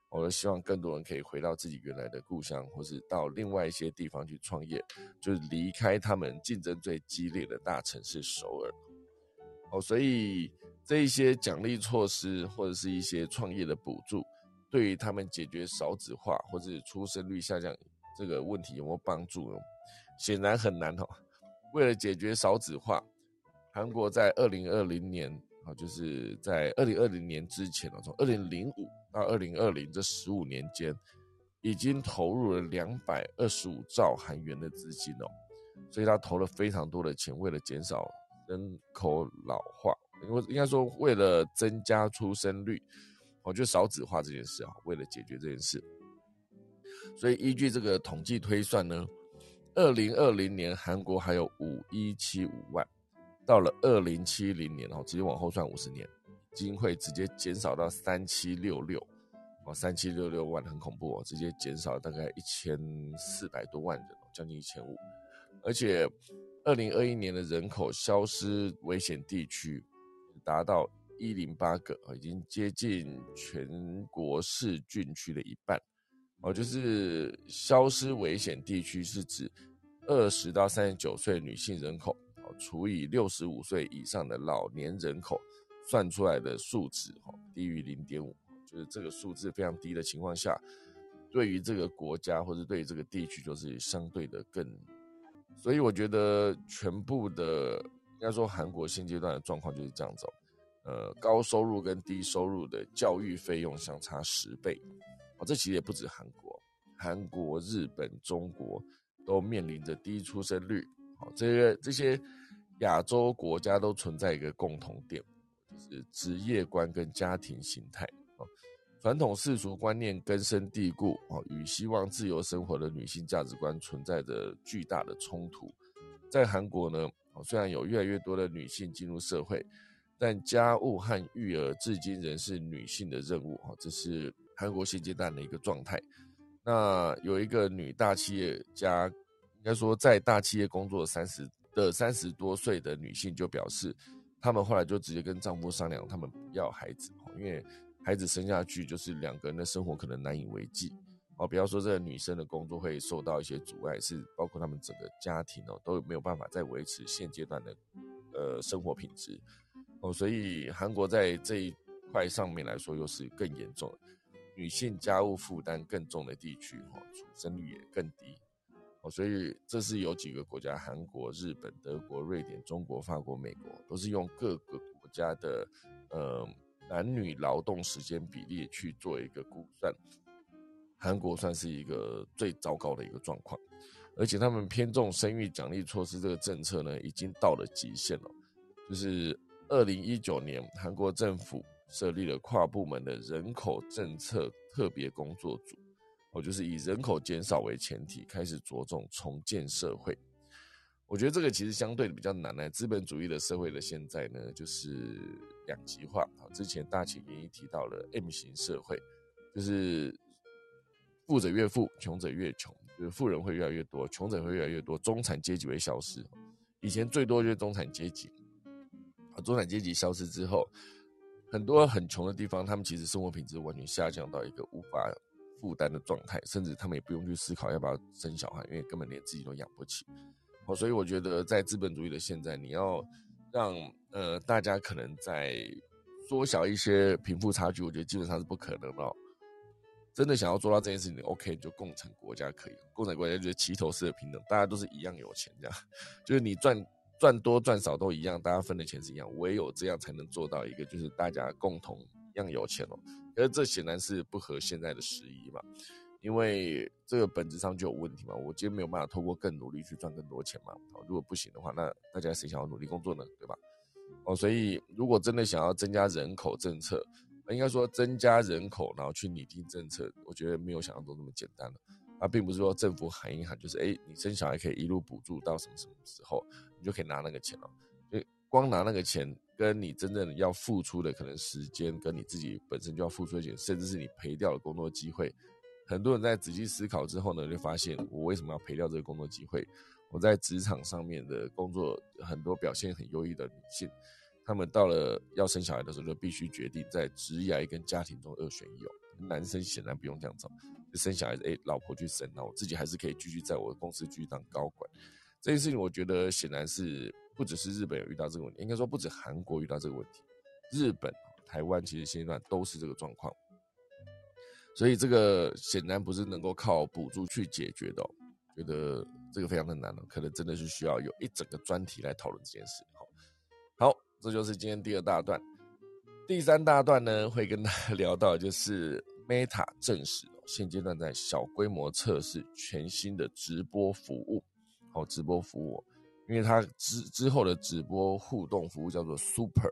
我希望更多人可以回到自己原来的故乡，或是到另外一些地方去创业，就是离开他们竞争最激烈的大城市首尔。哦，所以这一些奖励措施或者是一些创业的补助。对于他们解决少子化或者出生率下降这个问题有没有帮助呢？显然很难哦。为了解决少子化，韩国在二零二零年啊，就是在二零二零年之前哦，从二零零五到二零二零这十五年间，已经投入了两百二十五兆韩元的资金哦。所以他投了非常多的钱，为了减少人口老化，因为应该说为了增加出生率。我觉得少子化这件事啊，为了解决这件事，所以依据这个统计推算呢，二零二零年韩国还有五一七五万，到了二零七零年哦，直接往后算五十年，基金会直接减少到三七六六，哦，三七六六万很恐怖哦，直接减少大概一千四百多万人，将近一千五，而且二零二一年的人口消失危险地区达到。一零八个啊，已经接近全国市郡区的一半哦。就是消失危险地区是指二十到三十九岁女性人口哦除以六十五岁以上的老年人口，算出来的数值哈低于零点五，就是这个数字非常低的情况下，对于这个国家或者对于这个地区就是相对的更，所以我觉得全部的应该说韩国现阶段的状况就是这样子，呃，高收入跟低收入的教育费用相差十倍，啊，这其实也不止韩国，韩国、日本、中国都面临着低出生率。好，这些这些亚洲国家都存在一个共同点，就是职业观跟家庭形态啊，传统世俗观念根深蒂固啊，与希望自由生活的女性价值观存在着巨大的冲突。在韩国呢，虽然有越来越多的女性进入社会，但家务和育儿至今仍是女性的任务啊，这是韩国现阶段的一个状态。那有一个女大企业家。应该说，在大企业工作三十的三十多岁的女性就表示，她们后来就直接跟丈夫商量，她们不要孩子，哈因为孩子生下去就是两个人的生活可能难以为继。哦，比方说这个女生的工作会受到一些阻碍，是包括他们整个家庭哦都没有办法再维持现阶段的呃生活品质。哦，所以韩国在这一块上面来说又是更严重，女性家务负担更重的地区，哈，出生率也更低。所以这是有几个国家，韩国、日本、德国、瑞典、中国、法国、美国，都是用各个国家的呃男女劳动时间比例去做一个估算。韩国算是一个最糟糕的一个状况，而且他们偏重生育奖励措施这个政策呢，已经到了极限了。就是二零一九年，韩国政府设立了跨部门的人口政策特别工作组。我就是以人口减少为前提，开始着重重建社会。我觉得这个其实相对的比较难呢。资本主义的社会的现在呢，就是两极化。好，之前大前研一提到了 M 型社会，就是富者越富，穷者越穷，就是富人会越来越多，穷者会越来越多，中产阶级会消失。以前最多就是中产阶级，啊，中产阶级消失之后，很多很穷的地方，他们其实生活品质完全下降到一个无法。负担的状态，甚至他们也不用去思考要不要生小孩，因为根本连自己都养不起。哦，所以我觉得在资本主义的现在，你要让呃大家可能在缩小一些贫富差距，我觉得基本上是不可能的。真的想要做到这件事情，OK，就共产国家可以，共产国家就是齐头式的平等，大家都是一样有钱，这样 就是你赚赚多赚少都一样，大家分的钱是一样，唯有这样才能做到一个就是大家共同一样有钱哦。而这显然是不合现在的时宜嘛，因为这个本质上就有问题嘛。我今天没有办法透过更努力去赚更多钱嘛。如果不行的话，那大家谁想要努力工作呢？对吧？哦，所以如果真的想要增加人口政策，应该说增加人口，然后去拟定政策，我觉得没有想象中那么简单了。啊，并不是说政府喊一喊，就是哎，你生小孩可以一路补助到什么什么时候，你就可以拿那个钱了。就光拿那个钱。跟你真正要付出的可能时间，跟你自己本身就要付出的钱，甚至是你赔掉的工作机会。很多人在仔细思考之后呢，就发现我为什么要赔掉这个工作机会？我在职场上面的工作，很多表现很优异的女性，她们到了要生小孩的时候，就必须决定在职业跟家庭中二选一哦。男生显然不用这样走，就生小孩子，哎，老婆去生，那我自己还是可以继续在我的公司继续当高管。这件事情，我觉得显然是。不只是日本有遇到这个问题，应该说不止韩国遇到这个问题，日本、台湾其实现阶段都是这个状况，所以这个显然不是能够靠补助去解决的，觉得这个非常的难了，可能真的是需要有一整个专题来讨论这件事。好，好，这就是今天第二大段，第三大段呢会跟大家 聊到，就是 Meta 证实现阶段在小规模测试全新的直播服务，好，直播服务。因为它之之后的直播互动服务叫做 Super，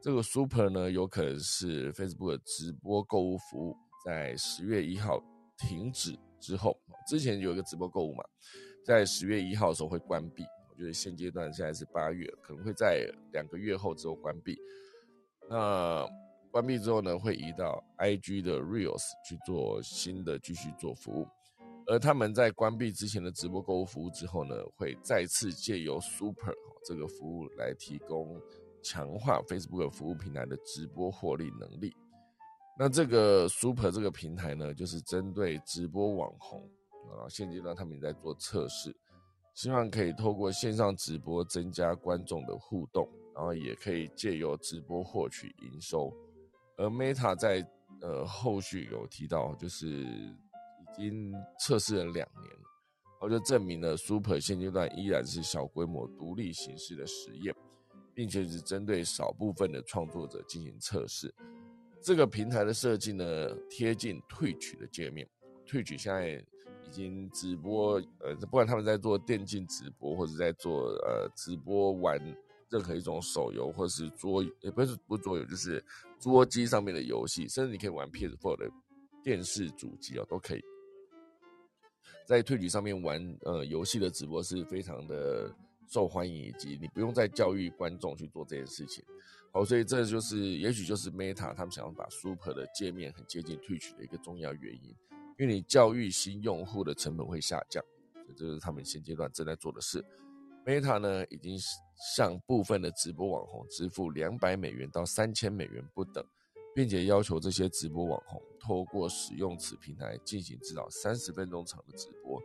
这个 Super 呢有可能是 Facebook 的直播购物服务，在十月一号停止之后，之前有一个直播购物嘛，在十月一号的时候会关闭。我觉得现阶段现在是八月，可能会在两个月后之后关闭。那关闭之后呢，会移到 IG 的 Reels 去做新的继续做服务。而他们在关闭之前的直播购物服务之后呢，会再次借由 Super 这个服务来提供强化 Facebook 服务平台的直播获利能力。那这个 Super 这个平台呢，就是针对直播网红啊，现阶段他们也在做测试，希望可以透过线上直播增加观众的互动，然后也可以借由直播获取营收。而 Meta 在呃后续有提到，就是已经测试了两年，然后就证明了 Super 现阶段依然是小规模独立形式的实验，并且只针对少部分的创作者进行测试。这个平台的设计呢，贴近退取的界面。退取现在已经直播，呃，不管他们在做电竞直播，或者在做呃直播玩任何一种手游，或是桌，也不是不桌游，就是桌机上面的游戏，甚至你可以玩 PS4 的电视主机哦，都可以在退取上面玩呃游戏的直播是非常的受欢迎，以及你不用再教育观众去做这件事情。好，所以这就是，也许就是 Meta 他们想要把 Super 的界面很接近推举的一个重要原因，因为你教育新用户的成本会下降，这是他们现阶段正在做的事。Meta 呢，已经是向部分的直播网红支付两百美元到三千美元不等，并且要求这些直播网红透过使用此平台进行至少三十分钟长的直播，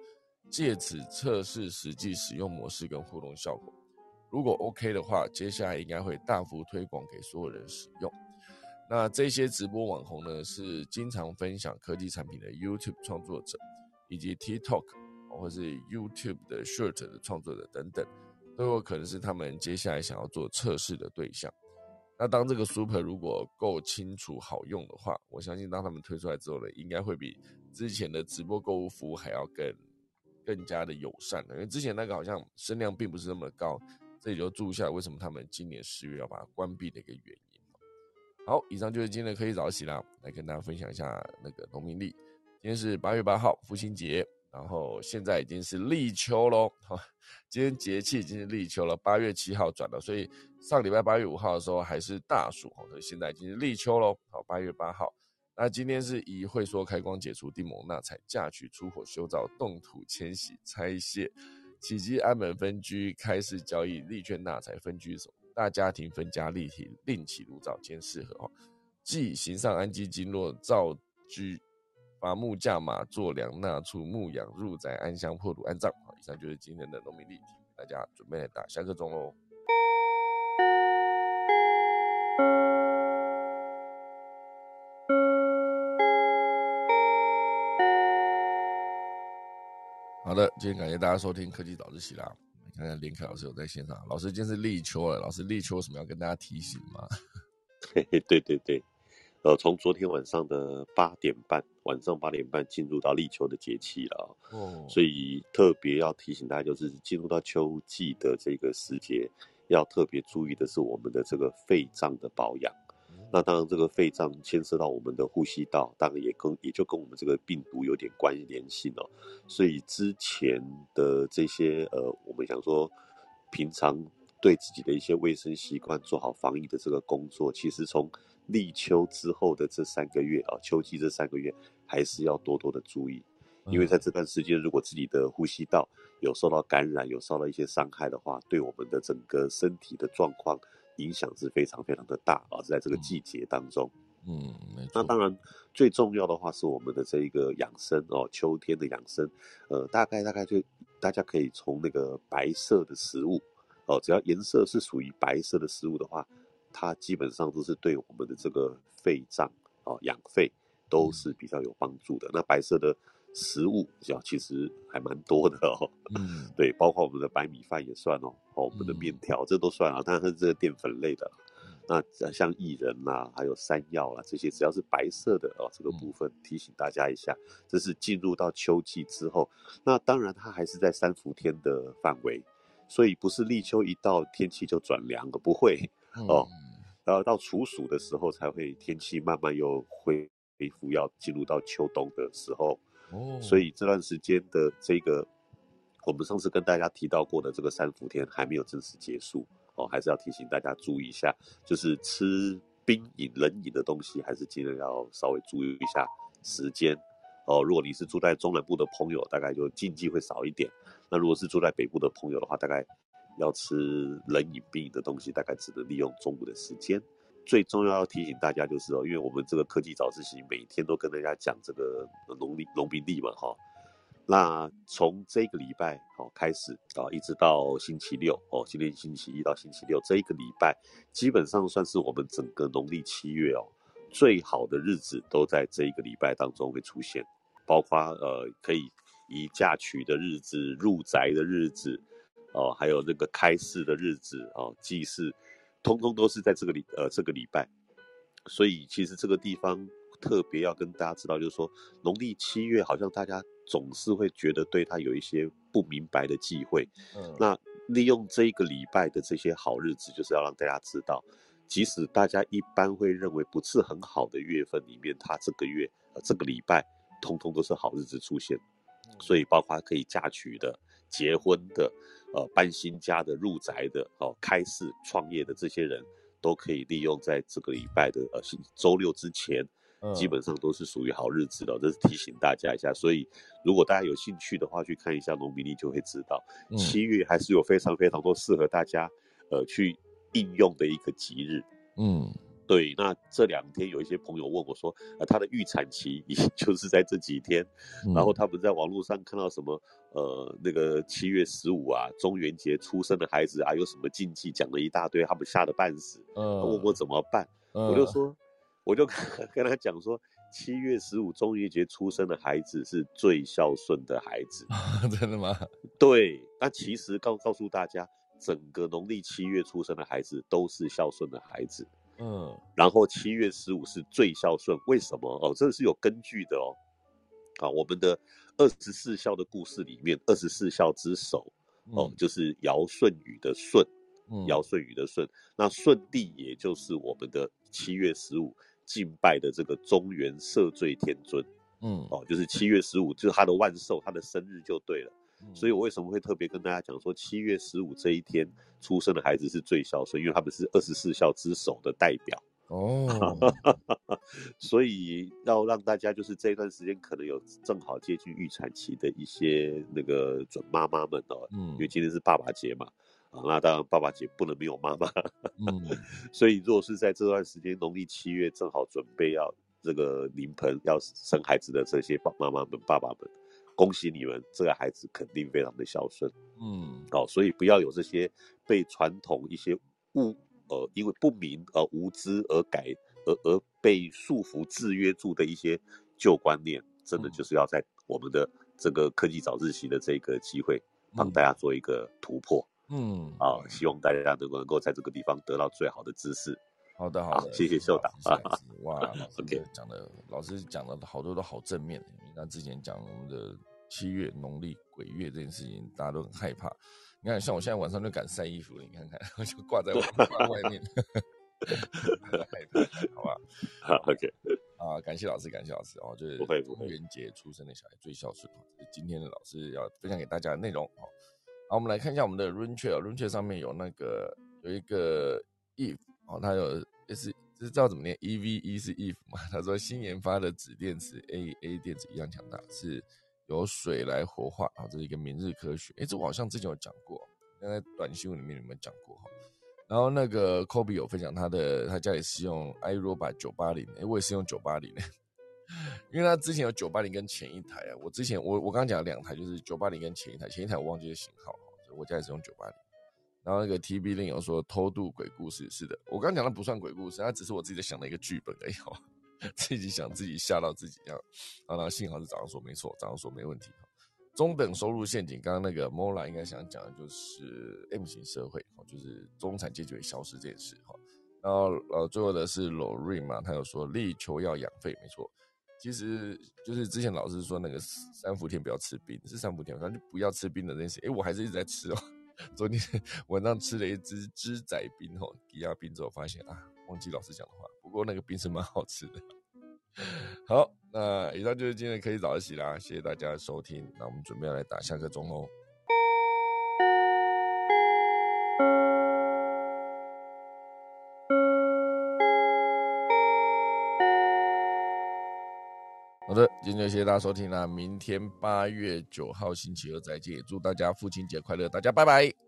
借此测试实际使用模式跟互动效果。如果 OK 的话，接下来应该会大幅推广给所有人使用。那这些直播网红呢，是经常分享科技产品的 YouTube 创作者，以及 TikTok 或是 YouTube 的 Short 的创作者等等，都有可能是他们接下来想要做测试的对象。那当这个 Super 如果够清楚好用的话，我相信当他们推出来之后呢，应该会比之前的直播购物服务还要更更加的友善的，因为之前那个好像声量并不是那么高。这里就注一下为什么他们今年十月要把它关闭的一个原因。好，以上就是今天的科技早起啦，来跟大家分享一下那个农民历。今天是八月八号，父亲节，然后现在已经是立秋喽。好，今天节气已经是立秋了，八月七号转了，所以上礼拜八月五号的时候还是大暑，所以现在已经是立秋喽。好，八月八号，那今天是以会说开光解除地蒙纳采嫁娶出火修造动土迁徙拆卸。起基安门分居开市交易，利券纳财分居手，大家庭分家立体另起炉灶兼适合哦。即行上安基经络造居，伐木架马坐梁纳畜牧养入宅安乡破土安葬。好，以上就是今天的农民例题，大家准备打下课钟喽。好的，今天感谢大家收听科技早自习啦。看看连凯老师有在线上，老师今天是立秋了，老师立秋有什么要跟大家提醒吗？嘿嘿，对对对，呃，从昨天晚上的八点半，晚上八点半进入到立秋的节气了哦，所以特别要提醒大家，就是进入到秋季的这个时节，要特别注意的是我们的这个肺脏的保养。那当然，这个肺脏牵涉到我们的呼吸道，当然也跟也就跟我们这个病毒有点关联性哦。所以之前的这些呃，我们想说，平常对自己的一些卫生习惯做好防疫的这个工作，其实从立秋之后的这三个月啊，秋季这三个月还是要多多的注意，因为在这段时间，如果自己的呼吸道有受到感染，有受到一些伤害的话，对我们的整个身体的状况。影响是非常非常的大啊，是在这个季节当中，嗯，那当然最重要的话是我们的这一个养生哦，秋天的养生，呃，大概大概就大家可以从那个白色的食物哦，只要颜色是属于白色的食物的话，它基本上都是对我们的这个肺脏哦养肺都是比较有帮助的。那白色的。食物较其实还蛮多的哦，嗯，对，包括我们的白米饭也算哦，哦，我们的面条这都算啊，但是这个淀粉类的，那像薏仁呐，还有山药啊这些，只要是白色的哦，这个部分提醒大家一下，这是进入到秋季之后，那当然它还是在三伏天的范围，所以不是立秋一到天气就转凉了，不会哦，然后到处暑的时候才会天气慢慢又恢复，要进入到秋冬的时候。所以这段时间的这个，我们上次跟大家提到过的这个三伏天还没有正式结束哦，还是要提醒大家注意一下，就是吃冰饮、冷饮的东西，还是尽量要稍微注意一下时间哦。如果你是住在中南部的朋友，大概就禁忌会少一点；那如果是住在北部的朋友的话，大概要吃冷饮、冰饮的东西，大概只能利用中午的时间。最重要要提醒大家就是哦，因为我们这个科技早自习每天都跟大家讲这个农历农民历嘛哈，那从这个礼拜哦开始啊，一直到星期六哦，今天星期一到星期六这一个礼拜，基本上算是我们整个农历七月哦最好的日子都在这一个礼拜当中会出现，包括呃可以以嫁娶的日子、入宅的日子哦，还有那个开市的日子哦，祭祀，通通都是在这个礼呃这个礼拜，所以其实这个地方。特别要跟大家知道，就是说农历七月，好像大家总是会觉得对它有一些不明白的忌讳。嗯，那利用这一个礼拜的这些好日子，就是要让大家知道，即使大家一般会认为不是很好的月份里面，它这个月呃这个礼拜，通通都是好日子出现。所以包括可以嫁娶的、结婚的、呃搬新家的、入宅的、哦开市创业的这些人，都可以利用在这个礼拜的呃周六之前。基本上都是属于好日子的，这是提醒大家一下。所以，如果大家有兴趣的话，去看一下农民历就会知道，七月还是有非常非常多适合大家呃去应用的一个吉日。嗯，对。那这两天有一些朋友问我说，呃，他的预产期 就是在这几天，然后他们在网络上看到什么呃那个七月十五啊，中元节出生的孩子啊，有什么禁忌，讲了一大堆，他们吓得半死。嗯，问我怎么办，我就说。我就 跟他讲说，七月十五中元节出生的孩子是最孝顺的孩子，真的吗？对，那其实告告诉大家，整个农历七月出生的孩子都是孝顺的孩子，嗯，然后七月十五是最孝顺，为什么？哦，这是有根据的哦。啊，我们的二十四孝的故事里面，二十四孝之首哦，就是尧舜禹的舜，尧舜禹的舜，那舜帝也就是我们的七月十五。敬拜的这个中原赦罪天尊，嗯，哦，就是七月十五，就是他的万寿，他的生日就对了。所以我为什么会特别跟大家讲说，七月十五这一天出生的孩子是最孝顺，因为他们是二十四孝之首的代表。哦，所以要让大家就是这一段时间可能有正好接近预产期的一些那个准妈妈们哦，嗯，因为今天是爸爸节嘛。啊，那当然，爸爸节不能没有妈妈。嗯，所以如果是在这段时间，农历七月正好准备要这个临盆要生孩子的这些爸妈妈们、爸爸们，恭喜你们，这个孩子肯定非常的孝顺。嗯，哦，所以不要有这些被传统一些误呃，因为不明而无知而改而而被束缚制约住的一些旧观念，真的就是要在我们的这个科技早自习的这个机会，帮大家做一个突破。嗯，好，希望大家能够能够在这个地方得到最好的知识。好的，好的，谢谢秀导啊。哇，OK，讲的老师讲的好多都好正面。你看之前讲我们的七月农历鬼月这件事情，大家都很害怕。你看，像我现在晚上就敢晒衣服了，你看看，我就挂在挂外面，害怕，好吧？好，OK。啊，感谢老师，感谢老师哦，就是中元节出生的小孩最孝顺是今天的老师要分享给大家的内容哦。好，我们来看一下我们的 r u n c h a r r u n c h a r 上面有那个有一个 if 哦，它有是这知道怎么念？E V E 是 if 嘛？他说新研发的纸电池 A A 电池一样强大，是由水来活化啊，这是一个明日科学。哎，这我好像之前有讲过，在短新闻里面有没有讲过哈？然后那个 Kobe 有分享他的他家里是用 iRobot 九八零，哎，我也是用九八零。因为他之前有九八零跟前一台啊，我之前我我刚刚讲两台，就是九八零跟前一台，前一台我忘记了型号，我家也是用九八零。然后那个 T B 另有说偷渡鬼故事，是的，我刚刚讲的不算鬼故事，它只是我自己在想的一个剧本而已哦，自己想自己吓到自己这样。然后幸好是早上说没错，早上说没问题。中等收入陷阱，刚刚那个 Mola 应该想讲的就是 M 型社会，就是中产阶级会消失这件事哈。然后呃，最后的是 Lorraine 嘛，他有说力求要养肺，没错。其实就是之前老师说那个三伏天不要吃冰，是三伏天，反正就不要吃冰的那些。哎，我还是一直在吃哦。昨天晚上吃了一只芝仔冰吼，抵押冰之后发现啊，忘记老师讲的话。不过那个冰是蛮好吃的。好，那以上就是今天的科技早自习啦，谢谢大家收听。那我们准备来打下课钟喽。好的，今天就谢谢大家收听啦，明天八月九号星期二再见，祝大家父亲节快乐，大家拜拜。